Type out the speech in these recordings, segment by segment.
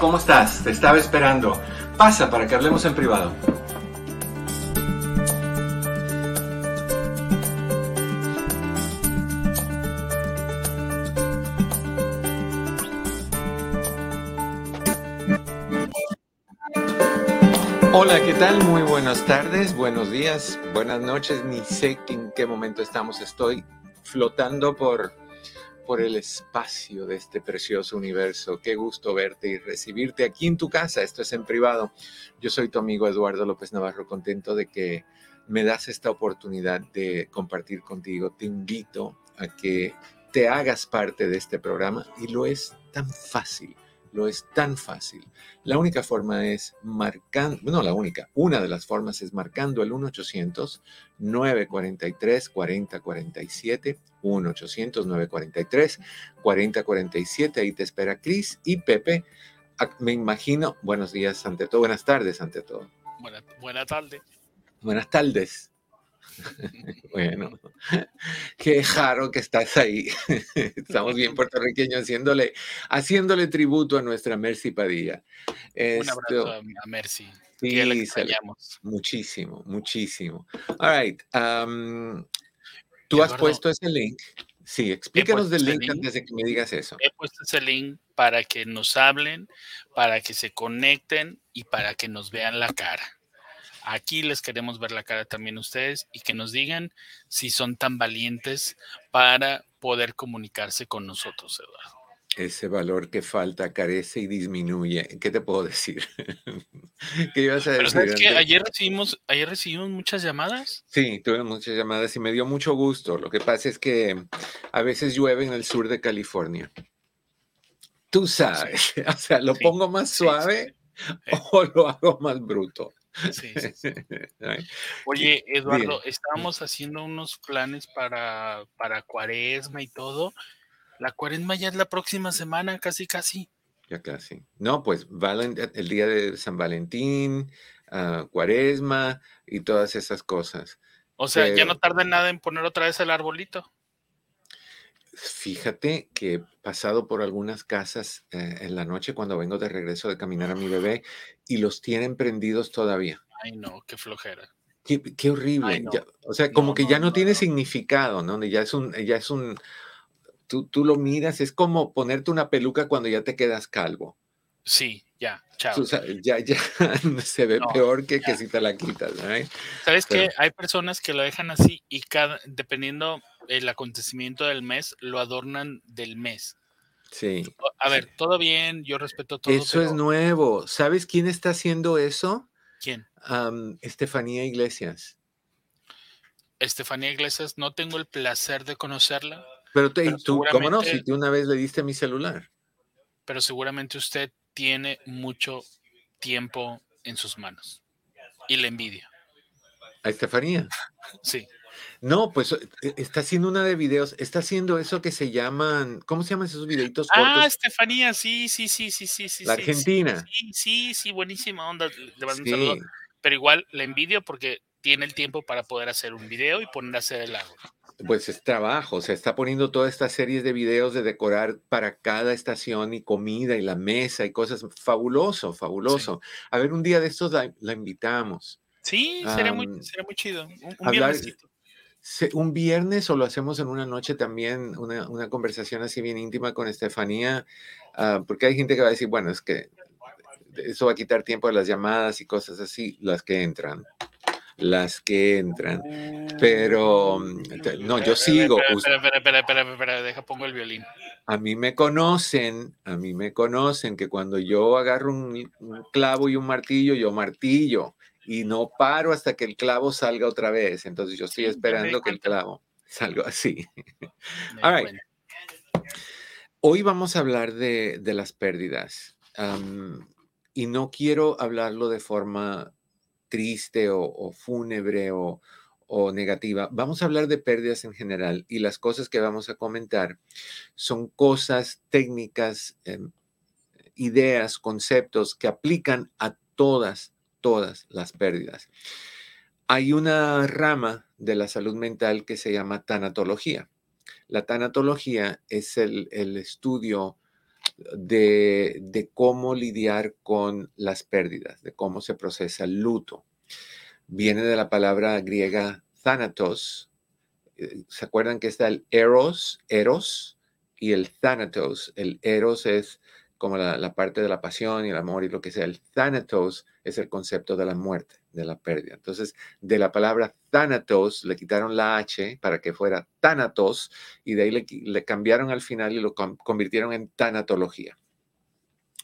¿Cómo estás? Te estaba esperando. Pasa para que hablemos en privado. Hola, ¿qué tal? Muy buenas tardes, buenos días, buenas noches. Ni sé en qué momento estamos. Estoy flotando por por el espacio de este precioso universo. Qué gusto verte y recibirte aquí en tu casa. Esto es en privado. Yo soy tu amigo Eduardo López Navarro, contento de que me das esta oportunidad de compartir contigo. Te invito a que te hagas parte de este programa y lo es tan fácil lo es tan fácil. La única forma es marcando, no la única, una de las formas es marcando el 1-800-943-4047, 1-800-943-4047, ahí te espera Cris y Pepe. Me imagino, buenos días ante todo, buenas tardes ante todo. Buenas buena tardes. Buenas tardes. bueno, qué jaro que estás ahí. Estamos bien puertorriqueños haciéndole, haciéndole tributo a nuestra Mercy Padilla. Un abrazo a Mercy. Sí, le muchísimo, muchísimo. All right. Tú has puesto ese link. Sí, explícanos del link, link antes de que me digas eso. He puesto ese link para que nos hablen, para que se conecten y para que nos vean la cara. Aquí les queremos ver la cara también ustedes y que nos digan si son tan valientes para poder comunicarse con nosotros, Eduardo. Ese valor que falta carece y disminuye. ¿Qué te puedo decir? ¿Qué ibas a decir? ¿sabes que ayer recibimos, ayer recibimos muchas llamadas. Sí, tuve muchas llamadas y me dio mucho gusto. Lo que pasa es que a veces llueve en el sur de California. Tú sabes, o sea, lo pongo más suave o lo hago más bruto. Sí, Oye, Eduardo, estábamos haciendo unos planes para, para cuaresma y todo. La cuaresma ya es la próxima semana, casi, casi. Ya casi. No, pues el día de San Valentín, ah, cuaresma y todas esas cosas. O sea, ya no tarda nada en poner otra vez el arbolito. Fíjate que he pasado por algunas casas eh, en la noche cuando vengo de regreso de caminar a mi bebé y los tienen prendidos todavía. Ay, no, qué flojera. Qué, horrible. o sea, como que ya no, tiene significado, ¿no? Ya es un, ya es un, tú, tú lo miras, es como ponerte una peluca cuando ya te quedas calvo. Sí, ya, chao. ya, ya se ve peor que, que si te la quitas. ¿Sabes qué? Hay personas que lo dejan así y cada, dependiendo el acontecimiento del mes, lo adornan del mes. Sí. A ver, todo bien, yo respeto todo. Eso es nuevo. ¿Sabes quién está haciendo eso? ¿Quién? Estefanía Iglesias. Estefanía Iglesias, no tengo el placer de conocerla. Pero, tú, ¿cómo no? Si tú una vez le diste mi celular. Pero seguramente usted tiene mucho tiempo en sus manos. Y le envidia. ¿A Estefanía? sí. No, pues e, está haciendo una de videos, está haciendo eso que se llaman, ¿cómo se llaman esos videitos Ah, Estefanía, sí, sí, sí, sí, sí, sí. La Argentina. Sí, sí, sí, buenísima onda. Le Pero igual le envidio porque tiene el tiempo para poder hacer un video y poner a hacer el agua. Pues es trabajo, o sea, está poniendo todas estas series de videos de decorar para cada estación y comida y la mesa y cosas. Fabuloso, fabuloso. A ver, un día de estos la, invitamos. Sí, sería, muy, muy chido. Un, hablar, un viernes o lo hacemos en una noche también, una, conversación así bien íntima con Estefanía, ah, porque hay gente que va a decir, bueno, es que eso va a quitar tiempo de las llamadas y cosas así, las que entran, las que entran. Pero mm, no, yo sigo. Espera, espera, espera, espera, espera, deja, pongo el violín. A mí me conocen, a mí me conocen que cuando yo agarro un clavo y un martillo, yo martillo y no paro hasta que el clavo salga otra vez. Entonces yo estoy esperando que el clavo salga así. All right. Hoy vamos a hablar de, las pérdidas. y no quiero hablarlo de forma triste o, fúnebre o, negativa. Vamos a hablar de pérdidas en general y las cosas que vamos a comentar son cosas técnicas, em, ideas, conceptos que aplican a todas, todas las pérdidas. Hay una rama de la salud mental que se llama tanatología. La tanatología es el, estudio de, cómo lidiar con las pérdidas, de cómo se procesa el luto. Viene de la palabra griega thanatos. Eh, ¿Se acuerdan que está el eros, eros y el thanatos? El eros es como la, parte de la pasión y el amor y lo que sea. El thanatos es el concepto de la muerte, de la pérdida. Entonces, de la palabra thanatos le quitaron la H para que fuera thanatos y de ahí le, cambiaron al final y lo convirtieron en tanatología.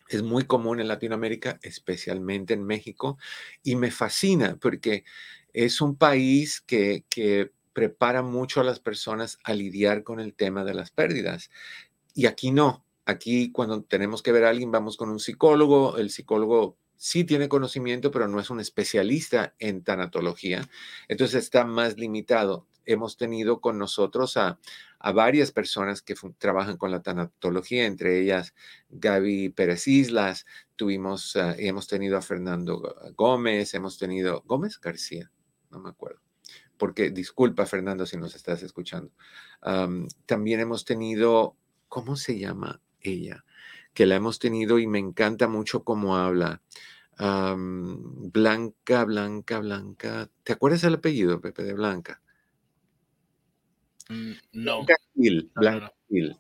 Es muy común en Latinoamérica, especialmente en México, y me fascina porque es un país que, que prepara mucho a las personas a lidiar con el tema de las pérdidas. Y aquí no, Aquí cuando tenemos que ver a alguien vamos con un psicólogo, el psicólogo sí tiene conocimiento, pero no es un especialista en tanatología, entonces está más limitado. Hemos tenido con nosotros a, varias personas que trabajan con la tanatología, entre ellas Gaby Pérez Islas, tuvimos, ah, hemos tenido a Fernando Gómez, hemos tenido, Gómez García, no me acuerdo porque disculpa Fernando si nos estás escuchando. también hemos tenido, ¿cómo se llama? Ella, que la hemos tenido y me encanta mucho cómo habla. Blanca, Blanca, Blanca. ¿Te acuerdas el apellido, Pepe, de Blanca? Mm, no. Blanca Gil. Blanca Gil.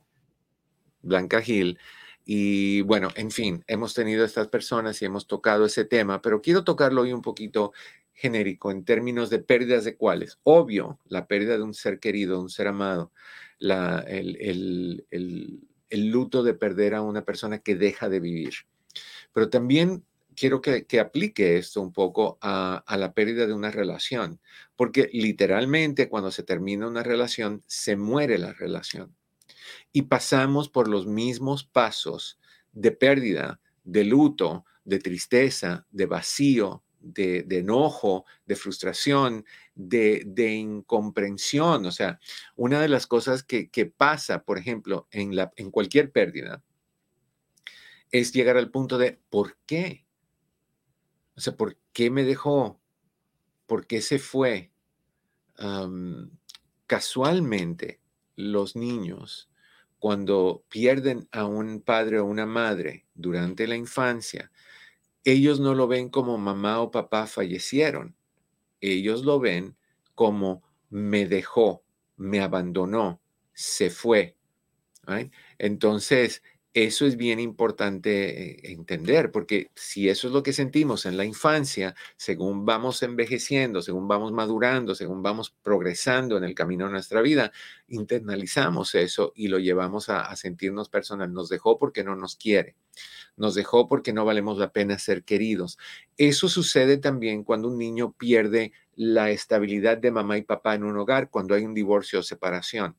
Blanca Gil. Y bueno, en fin, hemos tenido estas personas y hemos tocado ese tema, pero quiero tocarlo hoy un poquito genérico en términos de pérdidas de cuáles. Obvio, la pérdida de un ser querido, un ser amado, la, el, el el luto de perder a una persona que deja de vivir. Pero también quiero que, aplique esto un poco a, la pérdida de una relación, porque literalmente cuando se termina una relación, se muere la relación. Y pasamos por los mismos pasos de pérdida, de luto, de tristeza, de vacío, de, enojo, de frustración, de, incomprensión. O sea, una de las cosas que, pasa, por ejemplo, en, la, en cualquier pérdida, es llegar al punto de ¿por qué? O sea, ¿por qué me dejó? ¿Por qué se fue? casualmente, los niños, cuando pierden a un padre o una madre durante la infancia, ellos no lo ven como mamá o papá fallecieron. Ellos lo ven como me dejó, me abandonó, se fue. Entonces, eso es bien importante eh, entender, porque si eso es lo que sentimos en la infancia, según vamos envejeciendo, según vamos madurando, según vamos progresando en el camino de nuestra vida, internalizamos eso y lo llevamos a, sentirnos personal. Nos dejó porque no nos quiere, nos dejó porque no valemos la pena ser queridos. Eso sucede también cuando un niño pierde la estabilidad de mamá y papá en un hogar, cuando hay un divorcio o separación.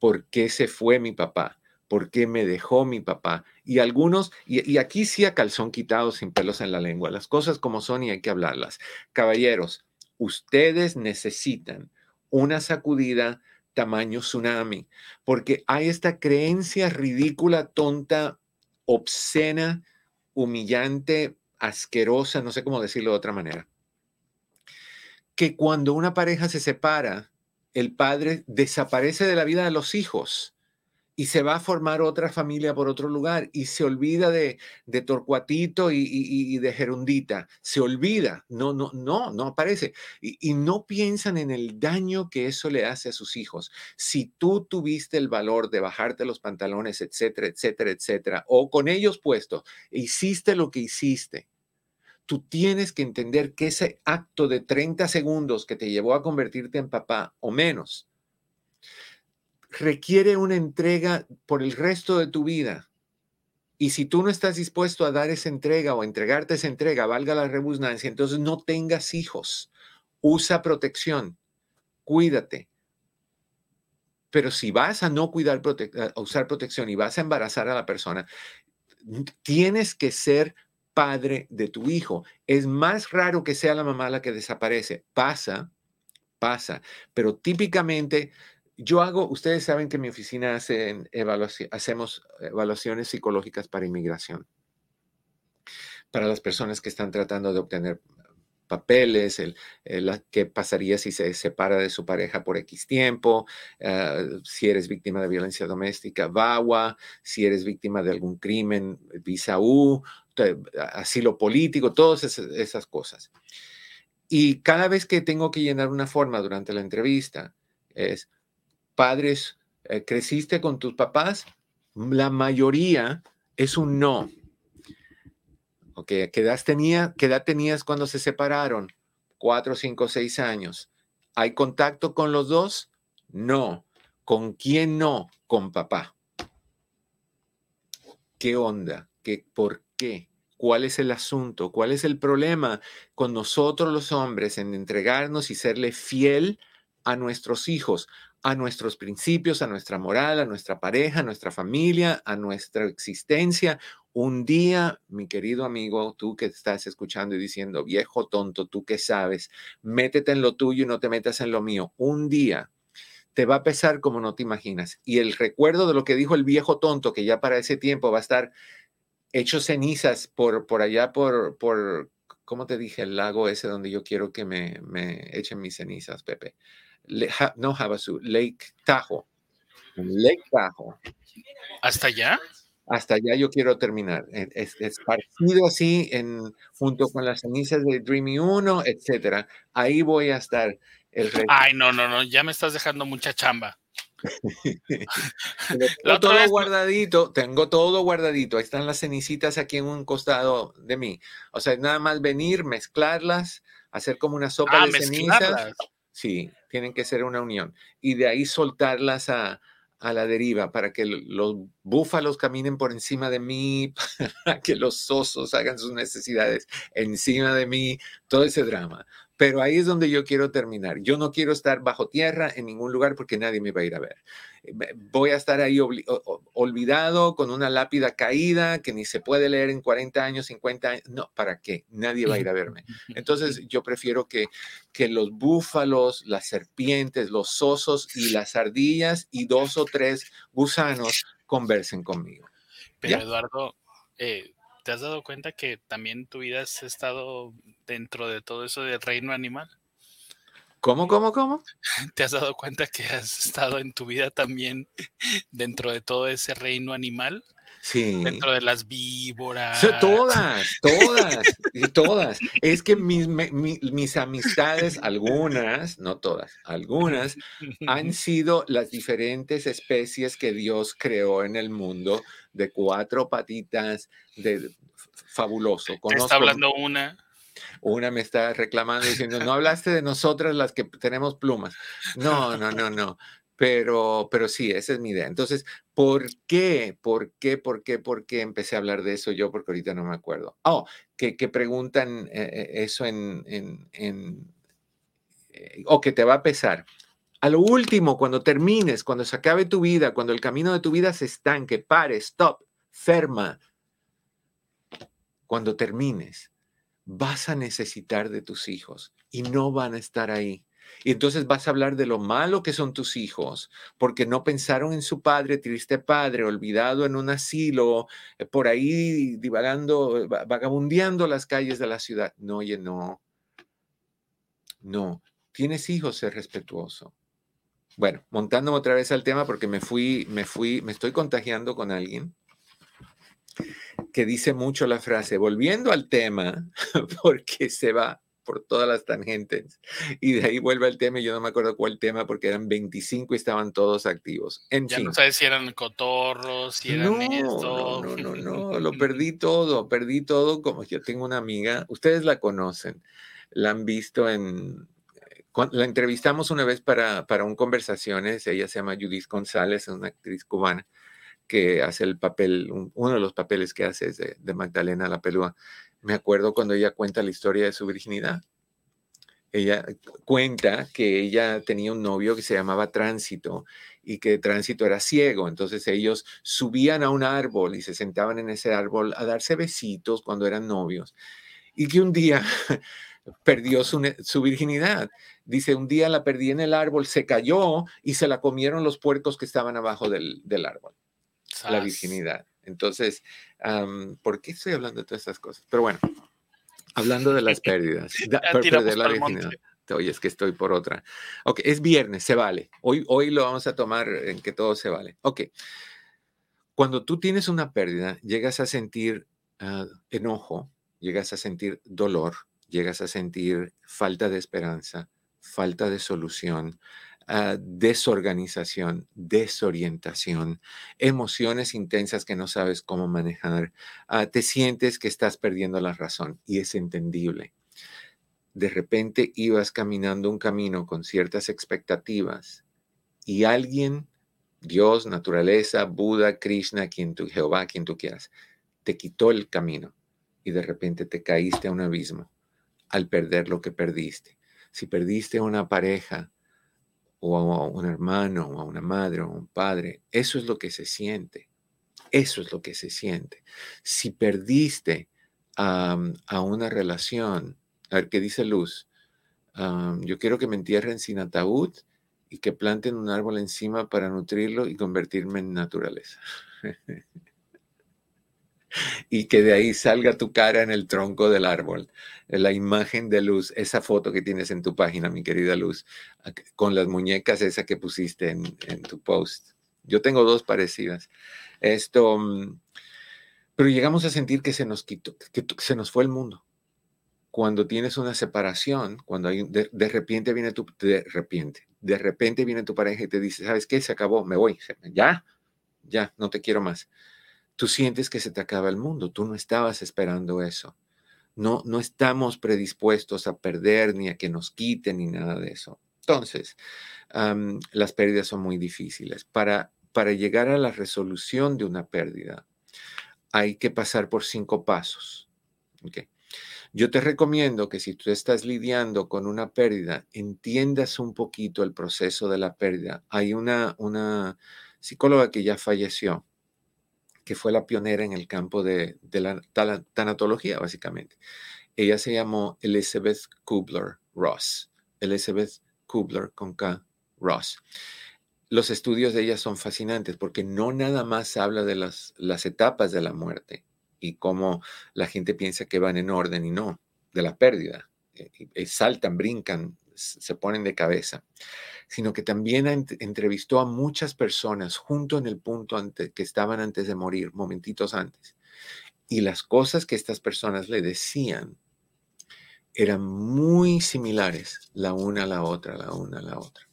¿Por qué se fue mi papá? ¿Por qué me dejó mi papá? Y algunos, y, aquí sí a calzón quitado, sin pelos en la lengua, las cosas como son y hay que hablarlas. Caballeros, ustedes necesitan una sacudida tamaño tsunami, porque hay esta creencia ridícula, tonta, obscena, humillante, asquerosa, no sé cómo decirlo de otra manera, que cuando una pareja se separa, el padre desaparece de la vida de los hijos y se va a formar otra familia por otro lugar y se olvida de, de Torcuatito y, de Gerundita. Se olvida, no, no, no, no aparece. Y, y, no piensan en el daño que eso le hace a sus hijos. Si tú tuviste el valor de bajarte los pantalones, etcétera, etcétera, etcétera, o con ellos puestos, hiciste lo que hiciste. Tú tienes que entender que ese acto de 30 segundos que te llevó a convertirte en papá o menos, requiere una entrega por el resto de tu vida. Y si tú no estás dispuesto a dar esa entrega o entregarte esa entrega, valga la rebusnancia, entonces no tengas hijos. Usa protección. Cuídate. Pero si vas a no cuidar, a usar protección y vas a embarazar a la persona, tienes que ser padre de tu hijo. Es más raro que sea la mamá la que desaparece. Pasa, pasa, pero típicamente yo hago, ustedes saben que en mi oficina hacen hacemos evaluaciones psicológicas para inmigración, para las personas que están tratando de obtener papeles, el, qué pasaría si se separa de su pareja por X tiempo, ah, si eres víctima de violencia doméstica, VAWA, si eres víctima de algún crimen, visa U, asilo político, todas esas, cosas. Y cada vez que tengo que llenar una forma durante la entrevista, es, padres, eh, ¿creciste con tus papás? La mayoría es un no. ¿qué edad, tenía, ¿Qué edad tenías cuando se separaron? Cuatro, cinco, seis años. ¿Hay contacto con los dos? No. ¿Con quién no? Con papá. ¿Qué onda? ¿Qué, ¿Por qué? ¿Cuál es el asunto? ¿Cuál es el problema con nosotros los hombres en entregarnos y serle fiel a nuestros hijos? A nuestros principios, a nuestra moral, a nuestra pareja, a nuestra familia, a nuestra existencia. Un día, mi querido amigo, tú que estás escuchando y diciendo, viejo tonto, tú que sabes, métete en lo tuyo y no te metas en lo mío. Un día te va a pesar como no te imaginas. Y el recuerdo de lo que dijo el viejo tonto, que ya para ese tiempo va a estar hecho cenizas por, por allá, por, por, ¿cómo te dije? El lago ese donde yo quiero que me, me echen mis cenizas, Pepe no Havasu, Lake Tahoe. Lake Tahoe. ¿Hasta allá? Hasta allá yo quiero terminar. E, es, partido así en, junto con las cenizas de Dreamy 1, etcétera. Ahí voy a estar el Ay, no, no, no, ya me estás dejando mucha chamba. tengo todo guardadito, tengo todo guardadito. Ahí están las cenicitas aquí en un costado de mí. O sea, nada más venir, mezclarlas, hacer como una sopa ah, de cenizas. Sí, tienen que ser una unión. Y de ahí soltarlas a, la deriva para que los búfalos caminen por encima de mí, para que los osos hagan sus necesidades encima de mí, todo ese drama. Pero ahí es donde yo quiero terminar. Yo no quiero estar bajo tierra en ningún lugar porque nadie me va a ir a ver. Eh, voy a estar ahí olvidado con una lápida caída que ni se puede leer en 40 años, 50 años. No, ¿para qué? Nadie va a ir a verme. Entonces yo prefiero que, que los búfalos, las serpientes, los osos y las ardillas y dos o tres gusanos conversen conmigo. Pero Eduardo, eh, ¿te has dado cuenta que también tu vida has estado dentro de todo eso del reino animal? ¿Cómo, cómo, cómo? ¿Te has dado cuenta que has estado en tu vida también dentro de todo ese reino animal? Sí. Dentro de las víboras. todas, todas, y todas. Es que mis, mis amistades, algunas, no todas, algunas, han sido las diferentes especies que Dios creó en el mundo de cuatro patitas, de fabuloso. Conozco, está hablando una. Una me está reclamando diciendo, no hablaste de nosotras las que tenemos plumas. No, no, no, no. Pero, pero sí, esa es mi idea. Entonces, ¿por qué? ¿Por qué? ¿Por qué? ¿Por qué empecé a hablar de eso yo? Porque ahorita no me acuerdo. Oh, que, preguntan eh, eh, eso en, en, en eh, o que te va a pesar. A lo último, cuando termines, cuando se acabe tu vida, cuando el camino de tu vida se estanque, pare, stop, ferma. Cuando termines, vas a necesitar de tus hijos y no van a estar ahí. Y entonces vas a hablar de lo malo que son tus hijos, porque no pensaron en su padre, triste padre, olvidado en un asilo, eh, por ahí divagando, vagabundeando las calles de la ciudad. No, oye, no. No, tienes hijos, ser respetuoso. Bueno, montándome otra vez al tema porque me fui, me fui, me estoy contagiando con alguien que dice mucho la frase, volviendo al tema, porque se va por todas las tangentes. Y de ahí vuelve al tema, y yo no me acuerdo cuál tema, porque eran 25 y estaban todos activos. En ya no sabes si eran cotorros, si eran no, No, no, no, lo perdí todo, perdí todo. Como yo tengo una amiga, ustedes la conocen, la han visto en. La entrevistamos una vez para, para un conversaciones, ella se llama Judith González, es una actriz cubana que hace el papel, uno de los papeles que hace es de, Magdalena la Pelúa. Me acuerdo cuando ella cuenta la historia de su virginidad. ella cuenta que ella tenía un novio que se llamaba Tránsito y que Tránsito era ciego. Entonces ellos subían a un árbol y se sentaban en ese árbol a darse besitos cuando eran novios. Y que un día perdió su, virginidad. Dice, un día la perdí en el árbol, se cayó y se la comieron los puercos que estaban abajo del, árbol. La virginidad. Entonces, ¿por qué estoy hablando de todas estas cosas? Pero bueno, hablando de las pérdidas, perder la virginidad. Oye, es que estoy por otra. Ok, es viernes, se vale. Hoy, hoy lo vamos a tomar en que todo se vale. Ok. Cuando tú tienes una pérdida, llegas a sentir ah, enojo, llegas a sentir dolor, llegas a sentir falta de esperanza, falta de solución, ah, desorganización, desorientación, emociones intensas que no sabes cómo manejar, ah, te sientes que estás perdiendo la razón y es entendible de repente ibas caminando un camino con ciertas expectativas y alguien, Dios, naturaleza, Buda, Krishna, quien tú, Jehová, quien tú quieras, te quitó el camino y de repente te caíste a un abismo al perder lo que perdiste. Si perdiste una pareja o a un hermano o a una madre o a un padre, eso es lo que se siente. Eso es lo que se siente. Si perdiste a una relación, a ver, ¿qué dice Luz? yo quiero que me entierren sin ataúd y que planten un árbol encima para nutrirlo y convertirme en naturaleza. y que de ahí salga tu cara en el tronco del árbol. La imagen de Luz, esa foto que tienes en tu página, mi querida Luz, con las muñecas esa que pusiste en, tu post. Yo tengo dos parecidas. Esto, mm, pero llegamos a sentir que se nos quitó, que se nos fue el mundo cuando tienes una separación, cuando hay de, repente viene tu de repente, de repente viene tu pareja y te dice, ¿sabes qué? Se acabó, me voy. Ya, ya, no te quiero más. Tú sientes que se te acaba el mundo, tú no estabas esperando eso. No, no estamos predispuestos a perder ni a que nos quiten ni nada de eso. Entonces, las pérdidas son muy difíciles. Para, para llegar a la resolución de una pérdida, hay que pasar por cinco pasos. Okay. Yo te recomiendo que si tú estás lidiando con una pérdida, entiendas un poquito el proceso de la pérdida. Hay una, una psicóloga que ya falleció, que fue la pionera en el campo de, la tanatología, básicamente. Ella se llamó Elizabeth Kubler-Ross. Elizabeth Kubler con K. Ross. Los estudios de ella son fascinantes porque no nada más habla de las, las etapas de la muerte, y cómo la gente piensa que van en orden y no, de la pérdida. Eh, saltan, brincan, se ponen de cabeza, sino que también entrevistó a muchas personas junto en el punto que estaban antes de morir, momentitos antes. Y las cosas que estas personas le decían eran muy similares la una a la otra, la una a la otra.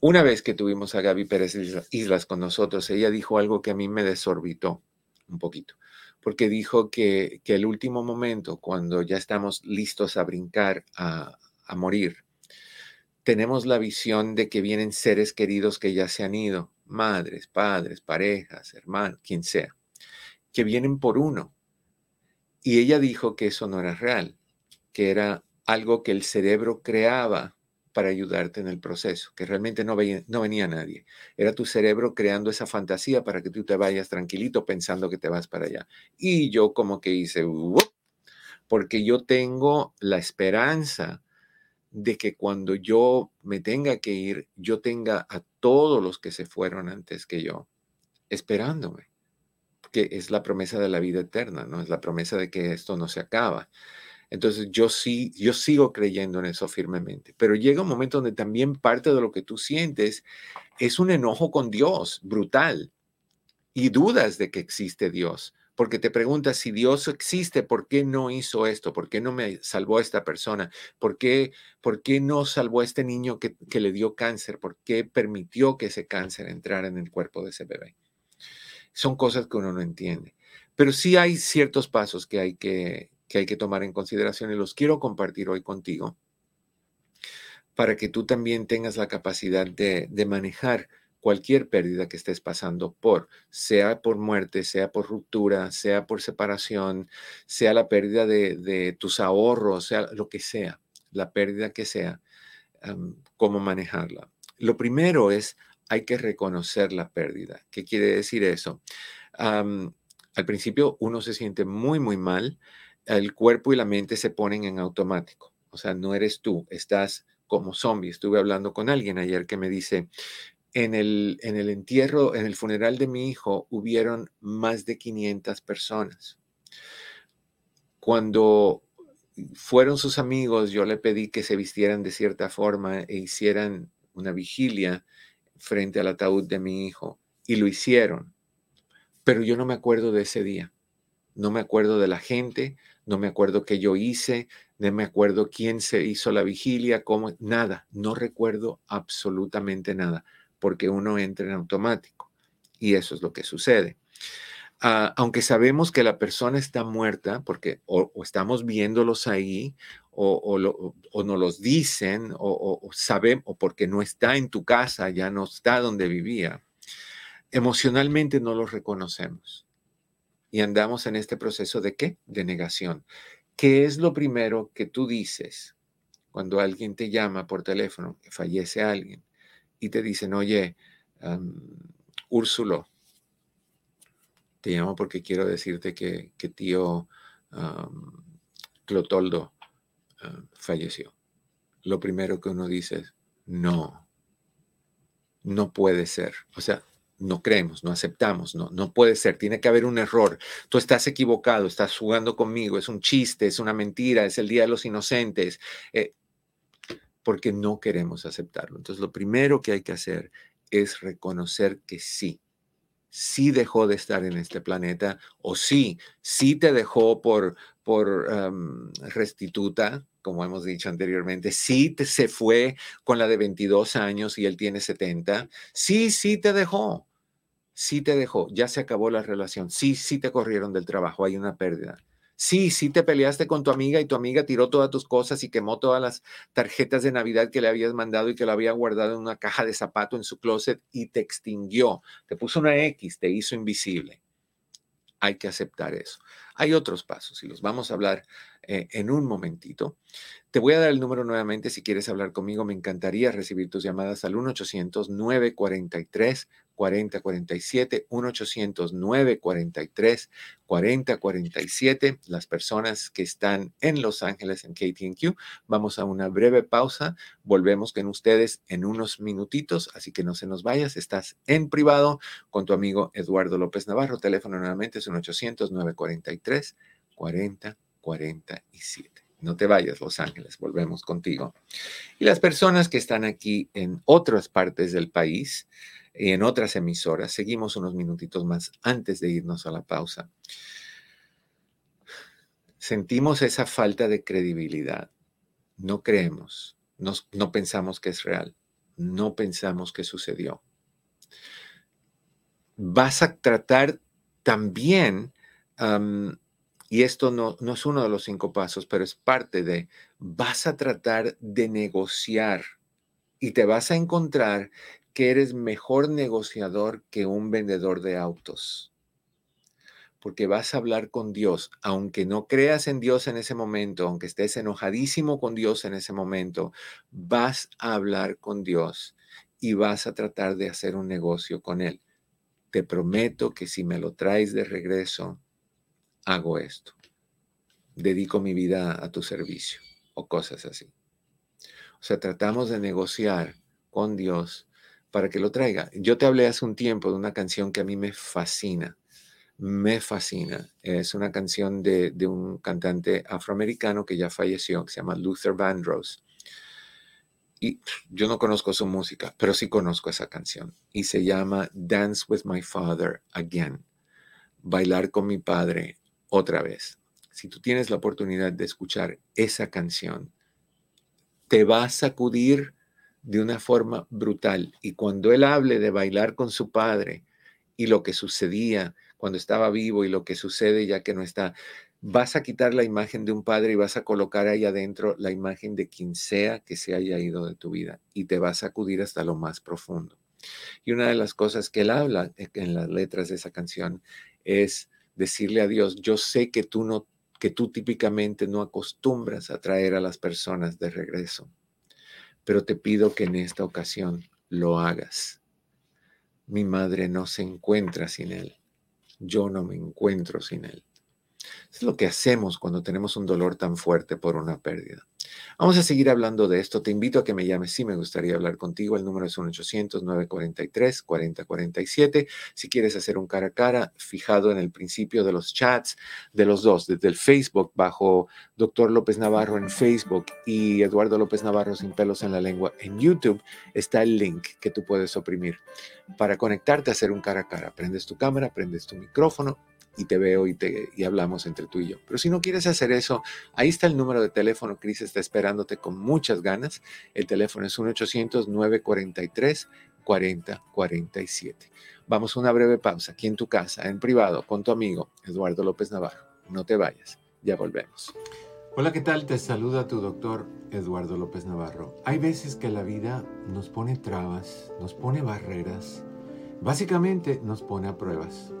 Una vez que tuvimos a Gaby Pérez Islas con nosotros, ella dijo algo que a mí me desorbitó un poquito porque dijo que, el último momento, cuando ya estamos listos a brincar, a, a morir, tenemos la visión de que vienen seres queridos que ya se han ido, madres, padres, parejas, hermanos, quien sea, que vienen por uno. Y ella dijo que eso no era real, que era algo que el cerebro creaba para ayudarte en el proceso, que realmente no, no venía nadie. Era tu cerebro creando esa fantasía para que tú te vayas tranquilito pensando que te vas para allá. Y yo como que hice, porque yo tengo la esperanza de que cuando yo me tenga que ir, yo tenga a todos los que se fueron antes que yo esperándome, que es la promesa de la vida eterna, ¿no? Es la promesa de que esto no se acaba. Entonces yo sí, yo sigo creyendo en eso firmemente. Pero llega un momento donde también parte de lo que tú sientes es un enojo con Dios brutal y dudas de que existe Dios. Porque te preguntas si Dios existe, ¿por qué no hizo esto? ¿Por qué no me salvó esta persona? ¿Por qué, por qué no salvó a este niño que, que le dio cáncer? ¿Por qué permitió que ese cáncer entrara en el cuerpo de ese bebé? Son cosas que uno no entiende. Pero sí hay ciertos pasos que hay que, que hay que tomar en consideración y los quiero compartir hoy contigo para que tú también tengas la capacidad de, manejar cualquier pérdida que estés pasando por, sea por muerte, sea por ruptura, sea por separación, sea la pérdida de, tus ahorros, sea lo que sea. la pérdida que sea, cómo manejarla. Lo primero es, hay que reconocer la pérdida. ¿Qué quiere decir eso? al principio uno se siente muy, muy mal, el cuerpo y la mente se ponen en automático. O sea, no eres tú, estás como zombie. Estuve hablando con alguien ayer que me dice, en el, en el entierro, en el funeral de mi hijo, hubieron más de 500 personas. Cuando fueron sus amigos, yo le pedí que se vistieran de cierta forma e hicieran una vigilia frente al ataúd de mi hijo. Y lo hicieron. Pero yo no me acuerdo de ese día. No me acuerdo de la gente, no me acuerdo qué yo hice, no me acuerdo quién se hizo la vigilia, cómo, nada. No recuerdo absolutamente nada, porque uno entra en automático. Y eso es lo que sucede. Ah, aunque sabemos que la persona está muerta, porque o, estamos viéndolos ahí, o, o, nos los dicen, o, sabemos, o porque no está en tu casa, ya no está donde vivía, emocionalmente no los reconocemos. Y andamos en este proceso de qué? De negación. ¿Qué es lo primero que tú dices cuando alguien te llama por teléfono, que fallece alguien, y te dicen, oye, Úrsulo, te llamo porque quiero decirte que, tío Clotoldo ah, falleció. Lo primero que uno dice es, no, no puede ser. O sea, no creemos, no aceptamos, no, no puede ser, tiene que haber un error. Tú estás equivocado, estás jugando conmigo, es un chiste, es una mentira, es el Día de los Inocentes, eh, porque no queremos aceptarlo. Entonces, lo primero que hay que hacer es reconocer que sí, sí dejó de estar en este planeta o sí, sí te dejó por, por restituta, como hemos dicho anteriormente, sí te, se fue con la de 22 años y él tiene 70, sí, sí te dejó, sí te dejó, ya se acabó la relación, sí, sí te corrieron del trabajo, hay una pérdida. Sí, sí te peleaste con tu amiga y tu amiga tiró todas tus cosas y quemó todas las tarjetas de Navidad que le habías mandado y que lo había guardado en una caja de zapato en su closet y te extinguió. Te puso una X, te hizo invisible. Hay que aceptar eso. Hay otros pasos y los vamos a hablar eh, en un momentito. Te voy a dar el número nuevamente si quieres hablar conmigo. Me encantaría recibir tus llamadas al 1-800-943. 4047, 1-800-943-4047. Las personas que están en Los Ángeles en KTNQ, vamos a una breve pausa. Volvemos con ustedes en unos minutitos, así que no se nos vayas. Estás en privado con tu amigo Eduardo López Navarro. Teléfono nuevamente es 1-800-943-4047. No te vayas, Los Ángeles, volvemos contigo. Y las personas que están aquí en otras partes del país, en otras emisoras. Seguimos unos minutitos más antes de irnos a la pausa. Sentimos esa falta de credibilidad. No creemos, no, pensamos que es real, no pensamos que sucedió. Vas a tratar también, y esto no, no es uno de los cinco pasos, pero es parte de, vas a tratar de negociar y te vas a encontrar que eres mejor negociador que un vendedor de autos. Porque vas a hablar con Dios, aunque no creas en Dios en ese momento, aunque estés enojadísimo con Dios en ese momento, vas a hablar con Dios y vas a tratar de hacer un negocio con Él. Te prometo que si me lo traes de regreso, hago esto. Dedico mi vida a tu servicio o cosas así. O sea, tratamos de negociar con Dios para que lo traiga. Yo te hablé hace un tiempo de una canción que a mí me fascina, me fascina. Es una canción de, un cantante afroamericano que ya falleció, que se llama Luther Vandross. Y yo no conozco su música, pero sí conozco esa canción. Y se llama Dance with My Father Again. Bailar con mi padre otra vez. Si tú tienes la oportunidad de escuchar esa canción, te va a sacudir de una forma brutal. Y cuando él hable de bailar con su padre y lo que sucedía cuando estaba vivo y lo que sucede ya que no está, vas a quitar la imagen de un padre y vas a colocar ahí adentro la imagen de quien sea que se haya ido de tu vida y te vas a acudir hasta lo más profundo. Y una de las cosas que él habla en las letras de esa canción es decirle a Dios, yo sé que tú no que tú típicamente no acostumbras a traer a las personas de regreso. Pero te pido que en esta ocasión lo hagas. Mi madre no se encuentra sin él. Yo no me encuentro sin él. Es lo que hacemos cuando tenemos un dolor tan fuerte por una pérdida. Vamos a seguir hablando de esto. Te invito a que me llames. Sí, me gustaría hablar contigo. El número es 1-800-943-4047. Si quieres hacer un cara a cara, fijado en el principio de los chats de los dos, desde el Facebook bajo Doctor López Navarro en Facebook y Eduardo López Navarro sin pelos en la lengua en YouTube, está el link que tú puedes oprimir para conectarte a hacer un cara a cara. Prendes tu cámara, prendes tu micrófono y te veo y, te, y hablamos entre tú y yo. Pero si no quieres hacer eso, ahí está el número de teléfono. Cris está esperándote con muchas ganas. El teléfono es 1-800-943-4047. Vamos a una breve pausa aquí en tu casa, en privado, con tu amigo Eduardo López Navarro. No te vayas, ya volvemos. Hola, ¿qué tal? Te saluda tu doctor Eduardo López Navarro. Hay veces que la vida nos pone trabas, nos pone barreras, básicamente nos pone a pruebas.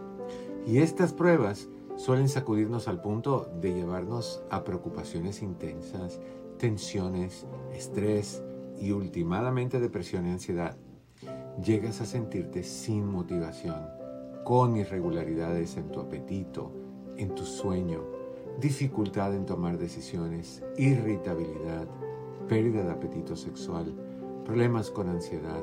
Y estas pruebas suelen sacudirnos al punto de llevarnos a preocupaciones intensas, tensiones, estrés y últimamente depresión y ansiedad. Llegas a sentirte sin motivación, con irregularidades en tu apetito, en tu sueño, dificultad en tomar decisiones, irritabilidad, pérdida de apetito sexual, problemas con ansiedad,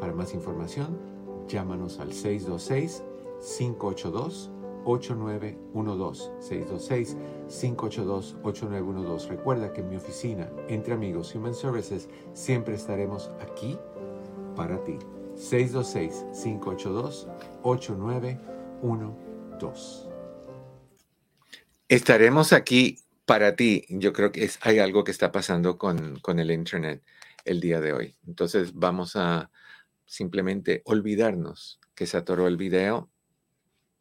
para más información, llámanos al 626-582-8912. 626-582-8912. Recuerda que en mi oficina, entre amigos Human Services, siempre estaremos aquí para ti. 626-582-8912. Estaremos aquí para ti. Yo creo que hay algo que está pasando con, con el Internet el día de hoy. Entonces vamos a simplemente olvidarnos que se atoró el video,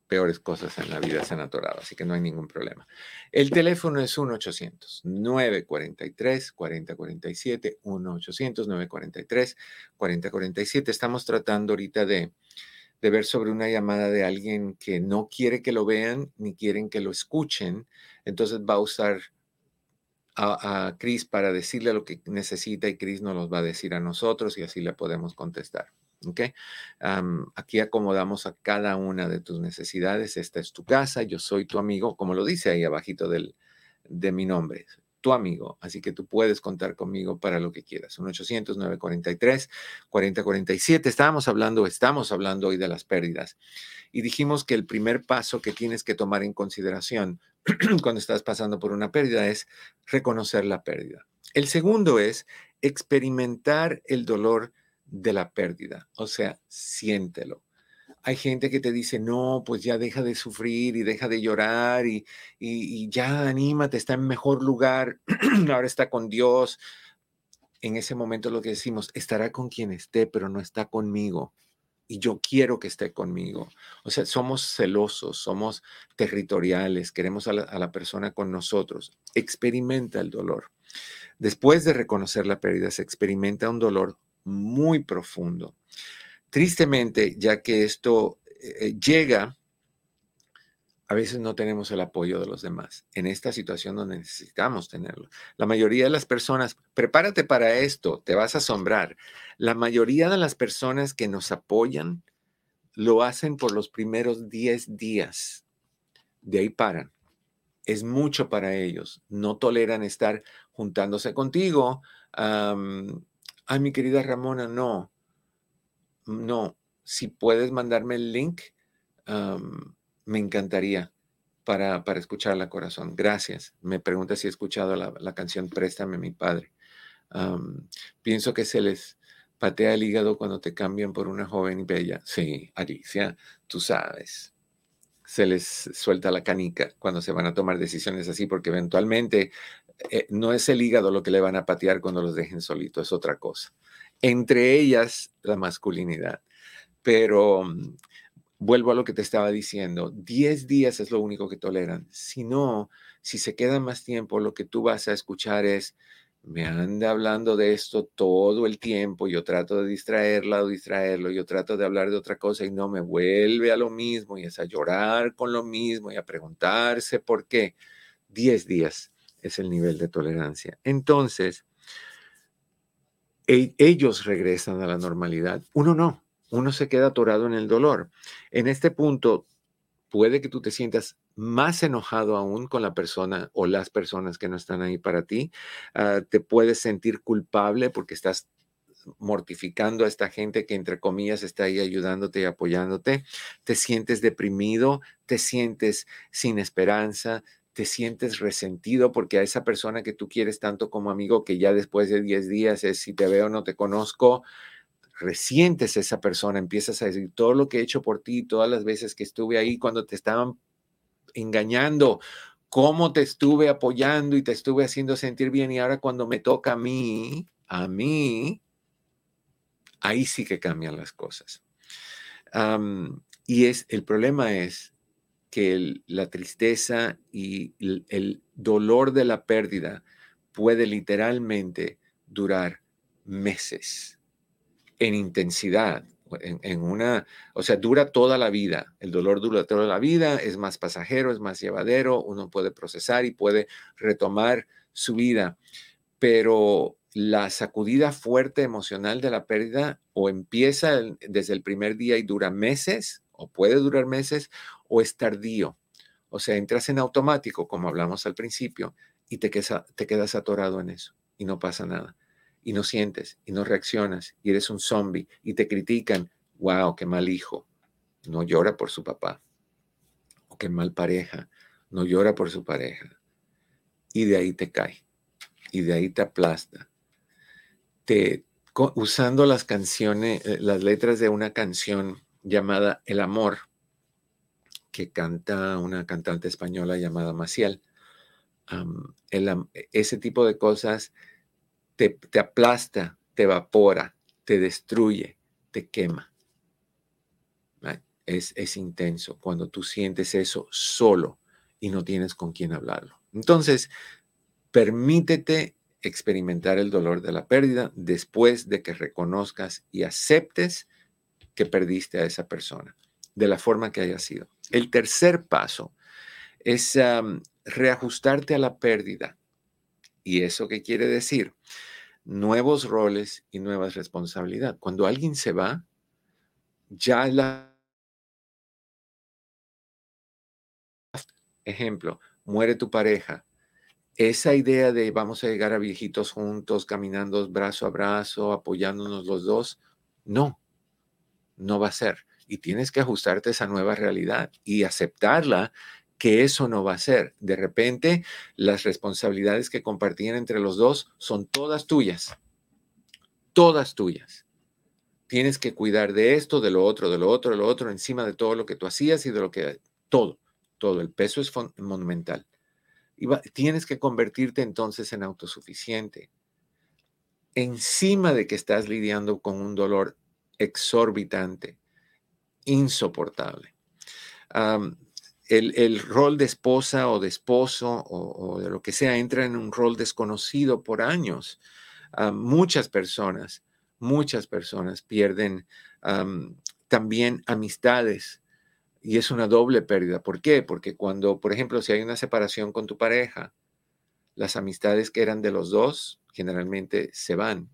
peores cosas en la vida se han atorado, así que no hay ningún problema. El teléfono es 1-800-943-4047, 1-800-943-4047. Estamos tratando ahorita de, de ver sobre una llamada de alguien que no quiere que lo vean ni quieren que lo escuchen, entonces va a usar a, a Chris para decirle lo que necesita y Chris nos los va a decir a nosotros y así le podemos contestar. ¿ok? aquí acomodamos a cada una de tus necesidades. Esta es tu casa, yo soy tu amigo, como lo dice ahí abajito del, de mi nombre, tu amigo. Así que tú puedes contar conmigo para lo que quieras. 1-800-943-4047. Estábamos hablando, estamos hablando hoy de las pérdidas. Y dijimos que el primer paso que tienes que tomar en consideración cuando estás pasando por una pérdida es reconocer la pérdida. El segundo es experimentar el dolor de la pérdida, o sea, siéntelo. Hay gente que te dice, no, pues ya deja de sufrir y deja de llorar y, y, ya anímate, está en mejor lugar, ahora está con Dios. En ese momento lo que decimos, estará con quien esté, pero no está conmigo y yo quiero que esté conmigo. O sea, somos celosos, somos territoriales, queremos a la, persona con nosotros. Experimenta el dolor. Después de reconocer la pérdida, se experimenta un dolor muy profundo. Tristemente, ya que esto eh, llega, a veces no tenemos el apoyo de los demás en esta situación donde necesitamos tenerlo. La mayoría de las personas, prepárate para esto, te vas a asombrar. La mayoría de las personas que nos apoyan lo hacen por los primeros 10 días. De ahí paran. Es mucho para ellos. No toleran estar juntándose contigo. Ay, mi querida Ramona, no. No. Si puedes mandarme el link, me encantaría para, para escucharla, corazón. Gracias. Me pregunta si he escuchado la, canción Préstame mi padre. pienso que se les patea el hígado cuando te cambian por una joven y bella. Sí, Alicia, tú sabes. se les suelta la canica cuando se van a tomar decisiones así, porque eventualmente eh, no es el hígado lo que le van a patear cuando los dejen solito, es otra cosa. Entre ellas, la masculinidad. Pero mm, vuelvo a lo que te estaba diciendo, 10 días es lo único que toleran. Si no, si se queda más tiempo, lo que tú vas a escuchar es, me anda hablando de esto todo el tiempo, yo trato de distraerla o distraerlo, yo trato de hablar de otra cosa y no me vuelve a lo mismo y es a llorar con lo mismo y a preguntarse por qué. 10 días es el nivel de tolerancia. Entonces, e, ellos regresan a la normalidad, uno no, uno se queda atorado en el dolor. En este punto, puede que tú te sientas más enojado aún con la persona o las personas que no están ahí para ti. Ah, te puedes sentir culpable porque estás mortificando a esta gente que entre comillas está ahí ayudándote y apoyándote. Te sientes deprimido, te sientes sin esperanza, te sientes resentido porque a esa persona que tú quieres tanto como amigo, que ya después de 10 días es si te veo no te conozco, resientes esa persona, empiezas a decir todo lo que he hecho por ti, todas las veces que estuve ahí cuando te estaban engañando, cómo te estuve apoyando y te estuve haciendo sentir bien y ahora cuando me toca a mí, a mí, ahí sí que cambian las cosas. y es, el problema es que la tristeza y el, dolor de la pérdida puede literalmente durar meses en intensidad, en, una, o sea, dura toda la vida. El dolor dura toda la vida, es más pasajero, es más llevadero, uno puede procesar y puede retomar su vida, pero la sacudida fuerte emocional de la pérdida o empieza desde el primer día y dura meses, o puede durar meses, o es tardío. O sea, entras en automático, como hablamos al principio, y te te quedas atorado en eso y no pasa nada. Y no sientes y no reaccionas y eres un zombie y te critican. Wow, qué mal hijo. No llora por su papá. O qué mal pareja. No llora por su pareja. Y de ahí te cae. Y de ahí te aplasta. Te, usando las canciones, eh, las letras de una canción llamada El Amor, que canta una cantante española llamada Maciel. ese tipo de cosas te, aplasta, te evapora, te destruye, te quema. Es, es intenso cuando tú sientes eso solo y no tienes con quién hablarlo. Entonces, permítete experimentar el dolor de la pérdida después de que reconozcas y aceptes que perdiste a esa persona, de la forma que haya sido. El tercer paso es reajustarte a la pérdida. ¿Y eso qué quiere decir? Nuevos roles y nuevas responsabilidades. Cuando alguien se va, ya la... Ejemplo, muere tu pareja. Esa idea de vamos a llegar a viejitos juntos, caminando brazo a brazo, apoyándonos los dos, no, no va a ser. Y tienes que ajustarte a esa nueva realidad y aceptarla que eso no va a ser. De repente, las responsabilidades que compartían entre los dos son todas tuyas. Todas tuyas. Tienes que cuidar de esto, de lo otro, de lo otro, de lo otro, encima de todo lo que tú hacías y de lo que... Todo, todo. El peso es monumental. Y tienes que convertirte entonces en autosuficiente. Encima de que estás lidiando con un dolor exorbitante, insoportable. El, rol de esposa o de esposo o, de lo que sea entra en un rol desconocido por años. muchas personas, muchas personas pierden también amistades y es una doble pérdida. ¿Por qué? Porque cuando, por ejemplo, si hay una separación con tu pareja, las amistades que eran de los dos generalmente se van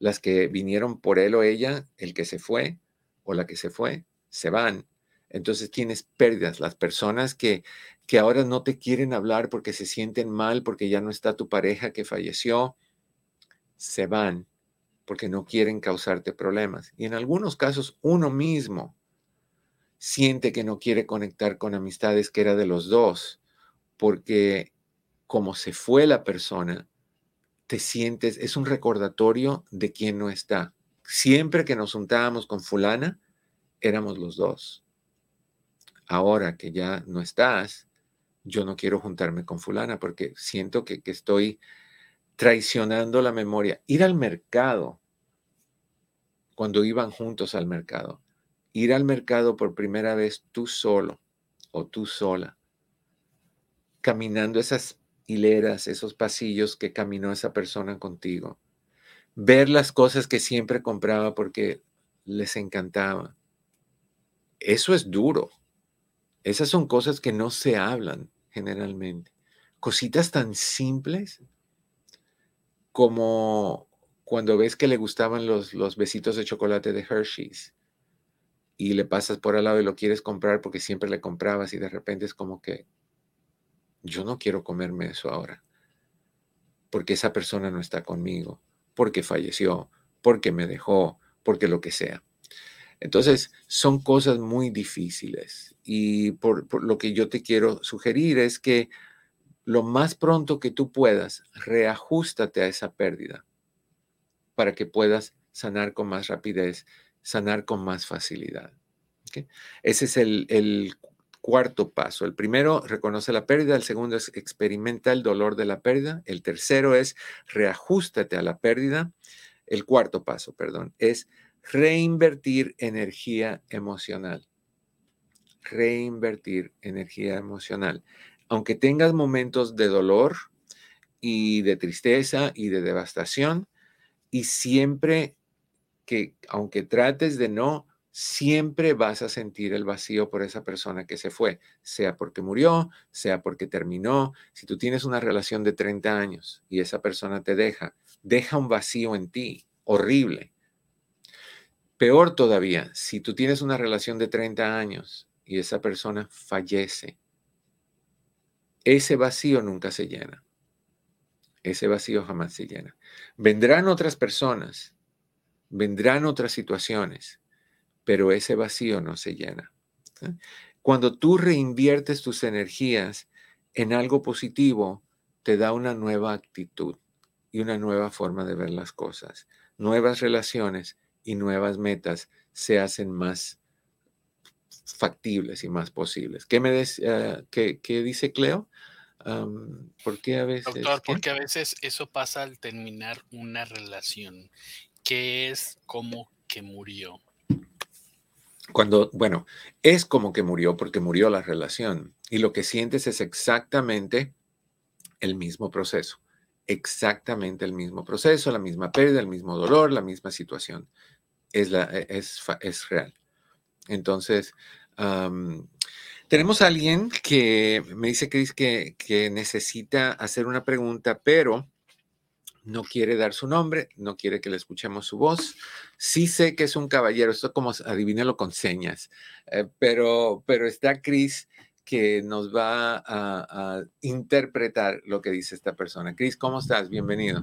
las que vinieron por él o ella, el que se fue o la que se fue, se van. Entonces tienes pérdidas. Las personas que, que ahora no te quieren hablar porque se sienten mal, porque ya no está tu pareja que falleció, se van porque no quieren causarte problemas. Y en algunos casos uno mismo siente que no quiere conectar con amistades que era de los dos, porque como se fue la persona, te sientes, es un recordatorio de quién no está. Siempre que nos juntábamos con fulana, éramos los dos. Ahora que ya no estás, yo no quiero juntarme con fulana porque siento que, que estoy traicionando la memoria. Ir al mercado, cuando iban juntos al mercado, ir al mercado por primera vez tú solo o tú sola, caminando esas hileras, esos pasillos que caminó esa persona contigo, ver las cosas que siempre compraba porque les encantaba. Eso es duro. Esas son cosas que no se hablan generalmente. Cositas tan simples como cuando ves que le gustaban los, besitos de chocolate de Hershey's y le pasas por al lado y lo quieres comprar porque siempre le comprabas y de repente es como que yo no quiero comerme eso ahora porque esa persona no está conmigo, porque falleció, porque me dejó, porque lo que sea. Entonces, son cosas muy difíciles y por, lo que yo te quiero sugerir es que lo más pronto que tú puedas, reajustate a esa pérdida para que puedas sanar con más rapidez sanar con más facilidad. Ese es el, cuarto paso. El primero, reconoce la pérdida. El segundo es experimenta el dolor de la pérdida. El tercero es reajustate a la pérdida. El cuarto paso, perdón, es reinvertir energía emocional. Reinvertir energía emocional. Aunque tengas momentos de dolor y de tristeza y de devastación, y siempre que aunque trates de no, siempre vas a sentir el vacío por esa persona que se fue, sea porque murió, sea porque terminó. Si tú tienes una relación de 30 años y esa persona te deja, deja un vacío en ti, horrible. Peor todavía, si tú tienes una relación de 30 años y esa persona fallece, ese vacío nunca se llena. Ese vacío jamás se llena. Vendrán otras personas Vendrán otras situaciones, pero ese vacío no se llena. Cuando tú reinviertes tus energías en algo positivo, te da una nueva actitud y una nueva forma de ver las cosas. Nuevas relaciones y nuevas metas se hacen más factibles y más posibles. ¿Qué, me uh, ¿qué, dice Cleo? ¿Por qué a veces? Doctor, porque a veces eso pasa al terminar una relación que es como que murió. Cuando, bueno, es como que murió porque murió la relación y lo que sientes es exactamente el mismo proceso, exactamente el mismo proceso, la misma pérdida, el mismo dolor, la misma situación. Es, e, es, es real. Entonces, tenemos a alguien que me dice que, que necesita hacer una pregunta, pero no quiere dar su nombre, no quiere que le escuchemos su voz. Sí sé que es un caballero, esto como adivínalo con señas, eh, pero, pero está Cris que nos va a, a, interpretar lo que dice esta persona. Cris, ¿cómo estás? Bienvenido.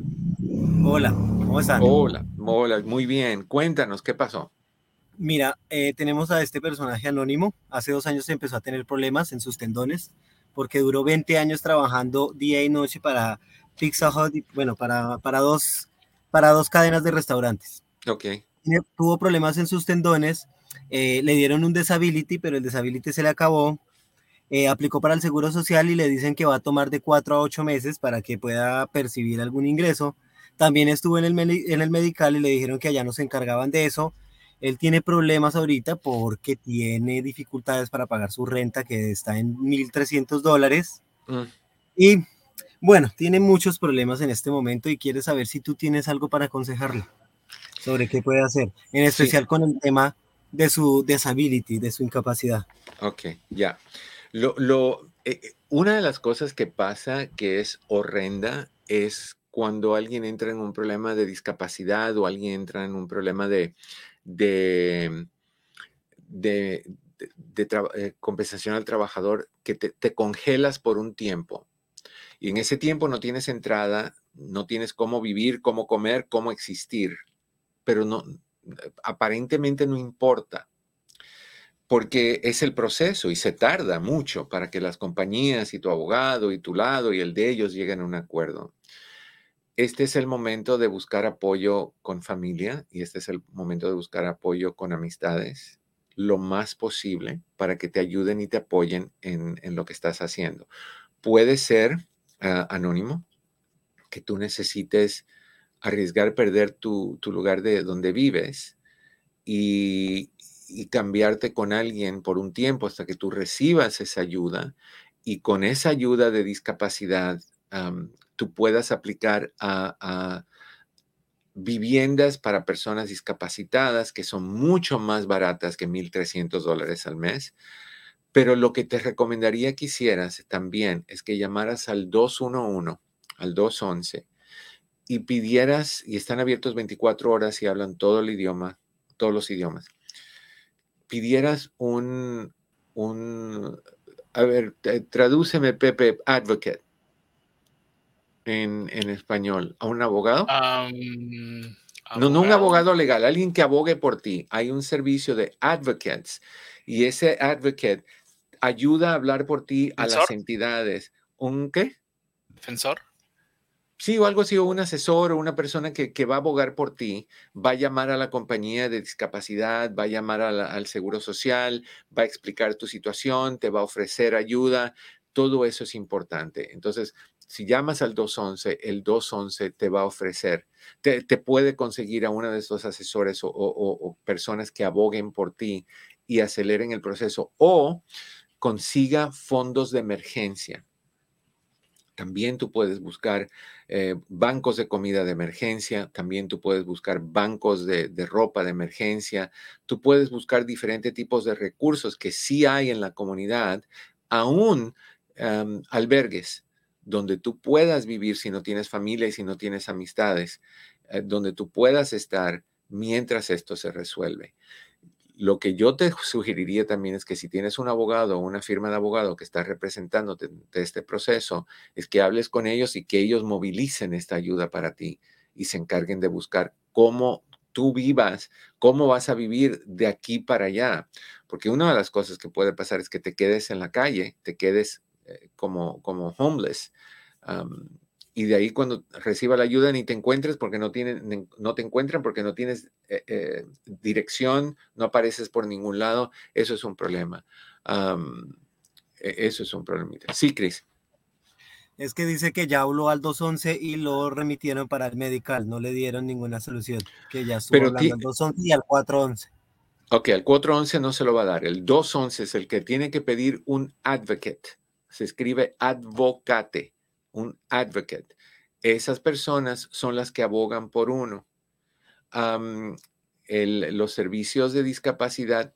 Hola, ¿cómo estás? Hola, hola, muy bien. Cuéntanos, ¿qué pasó? Mira, eh, tenemos a este personaje anónimo. Hace dos años empezó a tener problemas en sus tendones porque duró 20 años trabajando día y noche para Pizza Hut, bueno, para, para, dos, para dos cadenas de restaurantes. Ok. Tuvo problemas en sus tendones, eh, le dieron un disability, pero el disability se le acabó. Eh, aplicó para el Seguro Social y le dicen que va a tomar de cuatro a ocho meses para que pueda percibir algún ingreso. También estuvo en el, en el medical y le dijeron que allá no se encargaban de eso. Él tiene problemas ahorita porque tiene dificultades para pagar su renta que está en 1.300 dólares. Mm. Y bueno, tiene muchos problemas en este momento y quiere saber si tú tienes algo para aconsejarle sobre qué puede hacer, en especial con el tema de su disability, de su incapacidad. Ok, ya. Eh, eh, una de las cosas que pasa que es horrenda es cuando alguien entra en un problema de discapacidad o alguien entra en un problema de, eh, compensación al trabajador, que te, te congelas por un tiempo. Y en ese tiempo no tienes entrada, no tienes cómo vivir, cómo comer, cómo existir, pero no, aparentemente no importa, porque es el proceso y se tarda mucho para que las compañías y tu abogado y tu lado y el de ellos lleguen a un acuerdo. Este es el momento de buscar apoyo con familia y este es el momento de buscar apoyo con amistades lo más posible para que te ayuden y te apoyen en, lo que estás haciendo. Puede ser ah, anónimo, que tú necesites arriesgar perder tu, lugar de donde vives y, cambiarte con alguien por un tiempo hasta que tú recibas esa ayuda y con esa ayuda de discapacidad tú puedas aplicar a, viviendas para personas discapacitadas que son mucho más baratas que 1.300 dólares al mes. Pero lo que te recomendaría que hicieras también es que llamaras al 211, al 211, y pidieras, y están abiertos 24 horas y hablan todo el idioma, todos los idiomas, pidieras un, un a ver, tradúceme Pepe, advocate en, español? ¿A un abogado? No, no un abogado legal, alguien que abogue por ti. Hay un servicio de advocates y ese advocate ayuda a hablar por ti a las entidades. ¿Un qué? ¿Defensor? Sí, o algo así, o un asesor o una persona que, va a abogar por ti, va a llamar a la compañía de discapacidad, va a llamar al seguro social, va a explicar tu situación, te va a ofrecer ayuda. Todo eso es importante. Entonces, si llamas al 211, el 211 te va a ofrecer, te, puede conseguir a uno de estos asesores o, personas que aboguen por ti y aceleren el proceso o consiga fondos de emergencia. También tú puedes buscar eh, bancos de comida de emergencia, también tú puedes buscar bancos de, ropa de emergencia, tú puedes buscar diferentes tipos de recursos que sí hay en la comunidad, aún albergues donde tú puedas vivir si no tienes familia y si no tienes amistades, eh, donde tú puedas estar mientras esto se resuelve. Lo que yo te sugeriría también es que si tienes un abogado o una firma de abogado que está representándote de este proceso, es que hables con ellos y que ellos movilicen esta ayuda para ti y se encarguen de buscar cómo tú vivas, cómo vas a vivir de aquí para allá. Porque una de las cosas que puede pasar es que te quedes en la calle, te quedes eh, como, como homeless. Y de ahí cuando reciba la ayuda ni te encuentres porque no, tienen, no te encuentran porque no tienes eh, eh, dirección, no apareces por ningún lado, eso es un problema. E, eso es un problemita. Sí, Cris. Es que dice que ya habló al 211 y lo remitieron para el medical, no le dieron ninguna solución, que ya estuvo Pero hablando al 211 y al 411. Ok, al 411 no se lo va a dar, el 211 es el que tiene que pedir un advocate se escribe advocate, un advocate. Esas personas son las que abogan por uno. los servicios de discapacidad,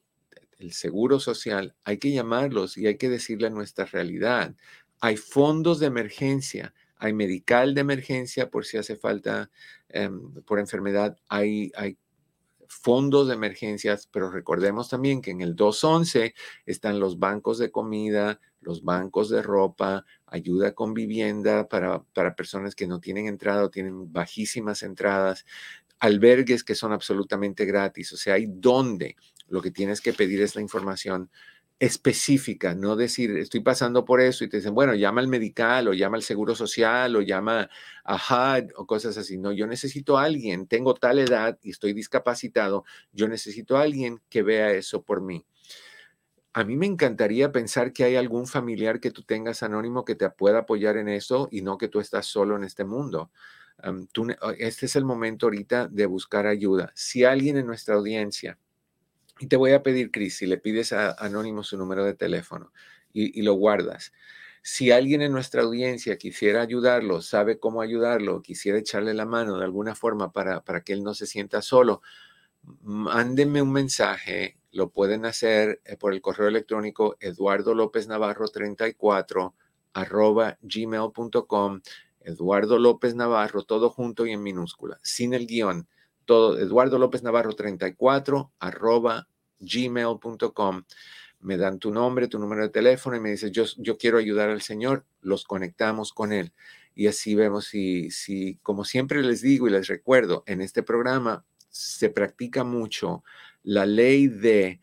el seguro social, hay que llamarlos y hay que decirle nuestra realidad. Hay fondos de emergencia, hay medical de emergencia por si hace falta em, por enfermedad, hay, hay fondos de emergencias, pero recordemos también que en el 211 están los bancos de comida, los bancos de ropa, ayuda con vivienda para, para personas que no tienen entrada o tienen bajísimas entradas, albergues que son absolutamente gratis. O sea, hay donde lo que tienes que pedir es la información específica, no decir, estoy pasando por eso y te dicen, bueno, llama al medical o llama al seguro social o llama a HUD o cosas así. No, yo necesito a alguien, tengo tal edad y estoy discapacitado, yo necesito a alguien que vea eso por mí a mí me encantaría pensar que hay algún familiar que tú tengas anónimo que te pueda apoyar en eso y no que tú estás solo en este mundo. este es el momento ahorita de buscar ayuda. Si alguien en nuestra audiencia, y te voy a pedir, Cris, si le pides a Anónimo su número de teléfono y, lo guardas. Si alguien en nuestra audiencia quisiera ayudarlo, sabe cómo ayudarlo, quisiera echarle la mano de alguna forma para, para que él no se sienta solo, mándenme un mensaje lo pueden hacer eh, por el correo electrónico eduardo lópez navarro 34 arroba gmail.com. Eduardo López Navarro, todo junto y en minúscula, sin el guion. Todo, Eduardo López Navarro 34 arroba gmail.com. Me dan tu nombre, tu número de teléfono y me dices, yo, yo quiero ayudar al Señor, los conectamos con Él. Y así vemos si, si, como siempre les digo y les recuerdo, en este programa se practica mucho la ley de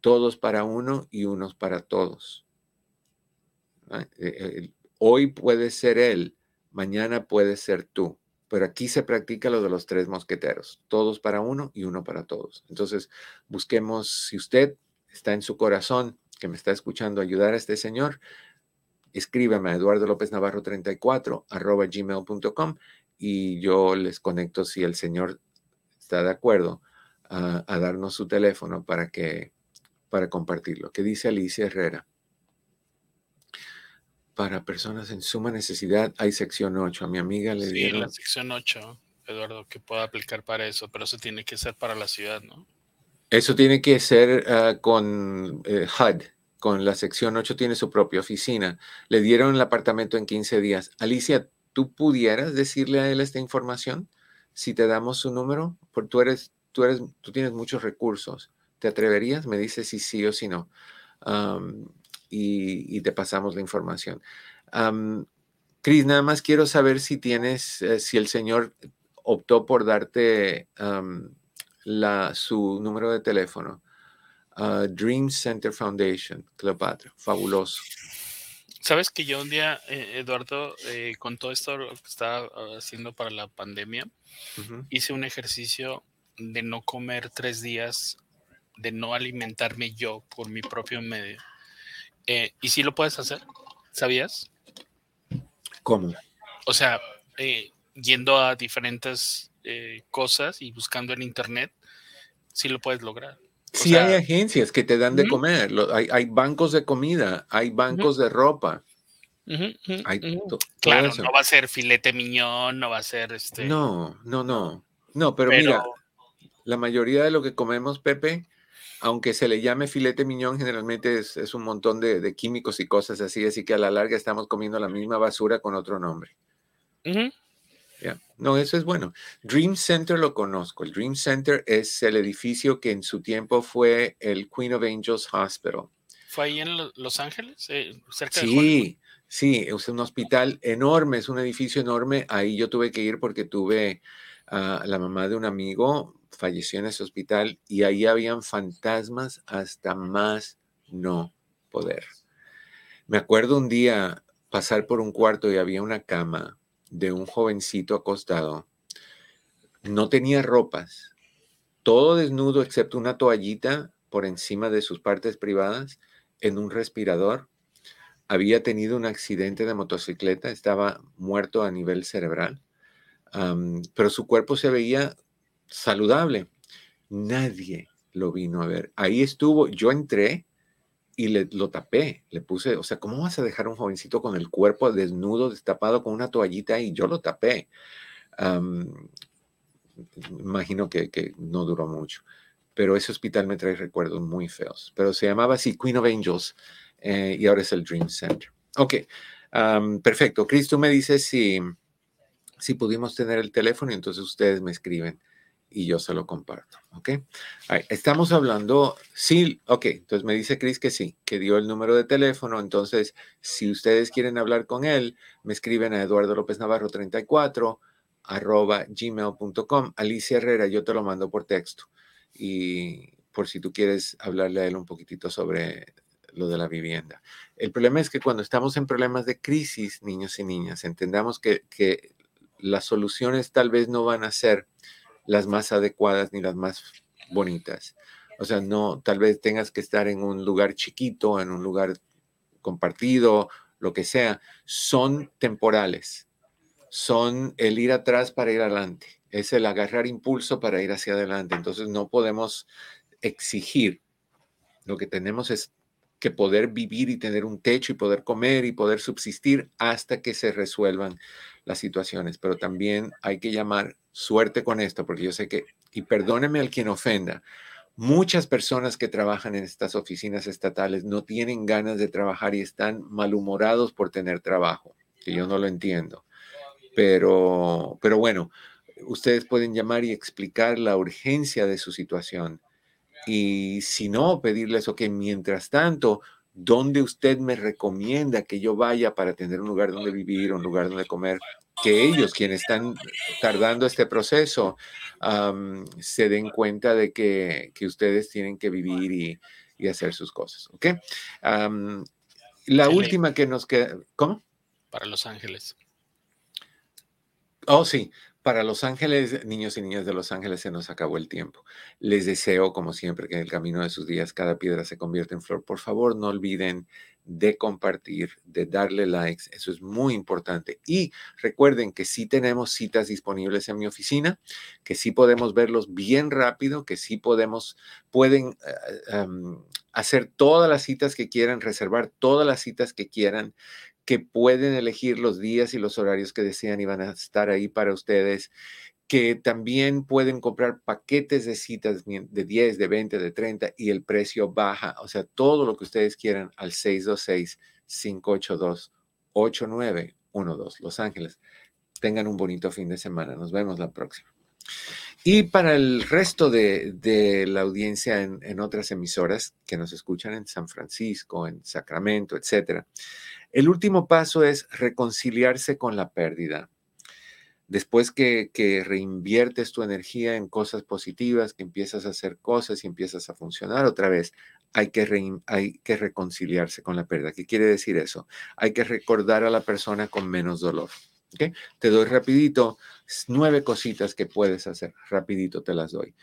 todos para uno y unos para todos. Eh, hoy puede ser él, mañana puede ser tú. Pero aquí se practica lo de los tres mosqueteros, todos para uno y uno para todos. Entonces, busquemos, si usted está en su corazón, que me está escuchando, ayudar a este señor, escríbame a Eduardo López Navarro 34 arroba gmail.com y yo les conecto si el señor está de acuerdo a, a darnos su teléfono para que para compartirlo. ¿Qué dice Alicia Herrera? Para personas en suma necesidad hay sección 8. A mi amiga le Sí, dieron... la sección 8, Eduardo, que pueda aplicar para eso, pero eso tiene que ser para la ciudad, ¿no? Eso tiene que ser ah, con eh, HUD, con la sección 8 tiene su propia oficina. Le dieron el apartamento en 15 días. Alicia, ¿tú pudieras decirle a él esta información? Si te damos su número, porque tú eres, tú eres, tú tienes muchos recursos. ¿Te atreverías? Me dices si sí o si no. Am, y, y te pasamos la información. Am, Cris, nada más quiero saber si tienes, eh, si el señor optó por darte am, la, su número de teléfono. Ah, Dream Center Foundation, Cleopatra, fabuloso. Sabes que yo un día, eh, Eduardo, eh, con todo esto lo que estaba ah, haciendo para la pandemia, Ujú. hice un ejercicio de no comer tres días, de no alimentarme yo por mi propio medio. Eh, y sí lo puedes hacer, ¿sabías? ¿Cómo? O sea, eh, yendo a diferentes eh, cosas y buscando en internet, sí lo puedes lograr. O Sí sea, hay agencias que te dan de comer, lo- hay, hay bancos de comida, hay bancos de ropa, hay Claro, eso. no va a ser filete miñón, no va a ser este. No, no, no, no, pero, pero mira, la mayoría de lo que comemos, Pepe, aunque se le llame filete miñón, generalmente es, es un montón de, de químicos y cosas así, así que a la larga estamos comiendo la misma basura con otro nombre. ujú, Ya. No, eso es bueno. Dream Center lo conozco. El Dream Center es el edificio que en su tiempo fue el Queen of Angels Hospital. fue ahí en Lo- Los Ángeles, eh, cerca de Hollywood. Sí, sí, es un hospital enorme, es un edificio enorme. Ahí yo tuve que ir porque tuve a la mamá de un amigo, falleció en ese hospital y ahí habían fantasmas hasta más no poder. Me acuerdo un día pasar por un cuarto y había una cama de un jovencito acostado. No tenía ropas, todo desnudo excepto una toallita por encima de sus partes privadas en un respirador. Había tenido un accidente de motocicleta, estaba muerto a nivel cerebral, pero su cuerpo se veía saludable. Nadie lo vino a ver. Ahí estuvo, yo entré y le, lo tapé, le puse, o sea, ¿cómo vas a dejar a un jovencito con el cuerpo desnudo, destapado con una toallita y yo lo tapé? Imagino que, no duró mucho, pero ese hospital me trae recuerdos muy feos, pero se llamaba así Queen of Angels eh, y ahora es el Dream Center. Ok, perfecto. Chris, tú me dices si, si pudimos tener el teléfono y entonces ustedes me escriben y yo se lo comparto. Ok, estamos hablando, sí, ok, entonces me dice Chris que sí, que dio el número de teléfono, entonces si ustedes quieren hablar con él, me escriben a Eduardo López Navarro 34 arroba gmail.com. Alicia Herrera, yo te lo mando por texto y por si tú quieres hablarle a él un poquitito sobre lo de la vivienda. El problema es que cuando estamos en problemas de crisis, niños y niñas, entendamos que, que las soluciones tal vez no van a ser las más adecuadas ni las más bonitas. O sea, no, tal vez tengas que estar en un lugar chiquito, en un lugar compartido, lo que sea. Son temporales. Son el ir atrás para ir adelante. Es el agarrar impulso para ir hacia adelante. Entonces no podemos exigir. Lo que tenemos es que poder vivir y tener un techo y poder comer y poder subsistir hasta que se resuelvan las situaciones. Pero también hay que llamar suerte con esto, porque yo sé que, y perdóneme al quien ofenda, muchas personas que trabajan en estas oficinas estatales no tienen ganas de trabajar y están malhumorados por tener trabajo, que yo no lo entiendo. Pero, pero bueno, ustedes pueden llamar y explicar la urgencia de su situación. Y si no, pedirles, ok, mientras tanto, ¿dónde usted me recomienda que yo vaya para tener un lugar donde vivir, un lugar donde comer? Que ellos, quienes están tardando este proceso, se den cuenta de que, que ustedes tienen que vivir y, y hacer sus cosas, ¿ok? La última que nos queda, ¿cómo? para Los Ángeles. Oh, sí. Para Los Ángeles, niños y niñas de Los Ángeles, se nos acabó el tiempo. Les deseo, como siempre, que en el camino de sus días cada piedra se convierta en flor. Por favor, no olviden de compartir, de darle likes. Eso es muy importante. Y recuerden que sí tenemos citas disponibles en mi oficina, que sí podemos verlos bien rápido, que sí podemos, pueden eh, hacer todas las citas que quieran, reservar todas las citas que quieran que pueden elegir los días y los horarios que desean y van a estar ahí para ustedes, que también pueden comprar paquetes de citas de 10, de 20, de 30 y el precio baja, o sea, todo lo que ustedes quieran al 626-582-8912, Los Ángeles. Tengan un bonito fin de semana. Nos vemos la próxima. Y para el resto de, la audiencia en, en, otras emisoras que nos escuchan en San Francisco, en Sacramento, etcétera, el último paso es reconciliarse con la pérdida. Después que, reinviertes tu energía en cosas positivas, que empiezas a hacer cosas y empiezas a funcionar otra vez, hay que, hay que reconciliarse con la pérdida. ¿Qué quiere decir eso? Hay que recordar a la persona con menos dolor. Te doy rapidito nueve cositas que puedes hacer. Rapidito te las doy.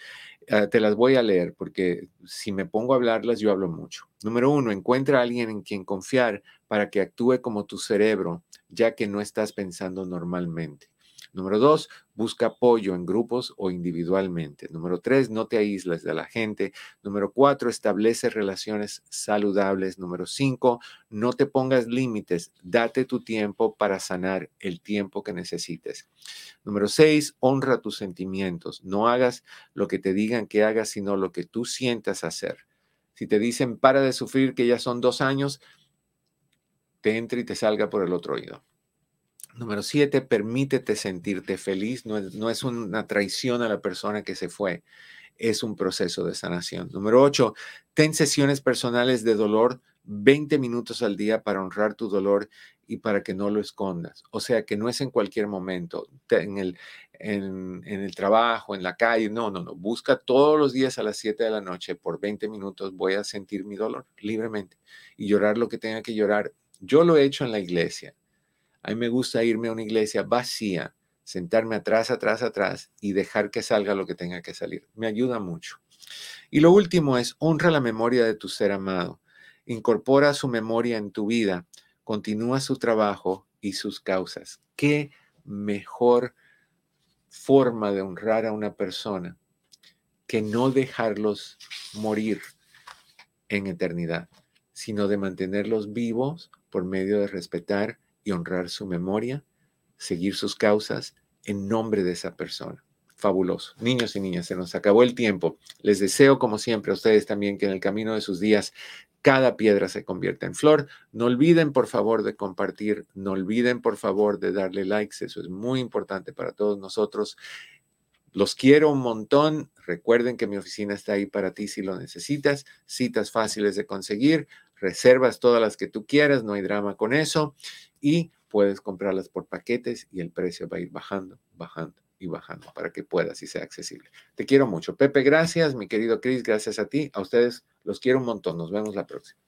Ah, te las voy a leer porque si me pongo a hablarlas, yo hablo mucho. Número uno, encuentra a alguien en quien confiar para que actúe como tu cerebro, ya que no estás pensando normalmente. Número dos, busca apoyo en grupos o individualmente. Número tres, no te aísles de la gente. Número cuatro, establece relaciones saludables. Número cinco, no te pongas límites. Date tu tiempo para sanar el tiempo que necesites. Número seis, honra tus sentimientos. No hagas lo que te digan que hagas, sino lo que tú sientas hacer. Si te dicen para de sufrir, que ya son dos años, te entre y te salga por el otro oído. Número siete, permítete sentirte feliz. No es, no es, una traición a la persona que se fue, es un proceso de sanación. Número ocho, ten sesiones personales de dolor 20 minutos al día para honrar tu dolor y para que no lo escondas. O sea, que no es en cualquier momento, en el, en, en el trabajo, en la calle. No, no, no. Busca todos los días a las 7 de la noche por 20 minutos. Voy a sentir mi dolor libremente y llorar lo que tenga que llorar. Yo lo he hecho en la iglesia a mí me gusta irme a una iglesia vacía, sentarme atrás, atrás, atrás y dejar que salga lo que tenga que salir. Me ayuda mucho. Y lo último es honra la memoria de tu ser amado. Incorpora su memoria en tu vida. Continúa su trabajo y sus causas. ¿Qué mejor forma de honrar a una persona que no dejarlos morir en eternidad, sino de mantenerlos vivos por medio de respetar y honrar su memoria, seguir sus causas en nombre de esa persona. Fabuloso. Niños y niñas, se nos acabó el tiempo. Les deseo, como siempre, a ustedes también que en el camino de sus días cada piedra se convierta en flor. No olviden, por favor, de compartir. No olviden, por favor, de darle likes. Eso es muy importante para todos nosotros. Los quiero un montón. Recuerden que mi oficina está ahí para ti si lo necesitas. Citas fáciles de conseguir. Reservas todas las que tú quieras. No hay drama con eso y puedes comprarlas por paquetes y el precio va a ir bajando, bajando y bajando para que puedas y sea accesible. Te quiero mucho. Pepe, gracias. Mi querido Chris, gracias a ti. A ustedes los quiero un montón. Nos vemos la próxima.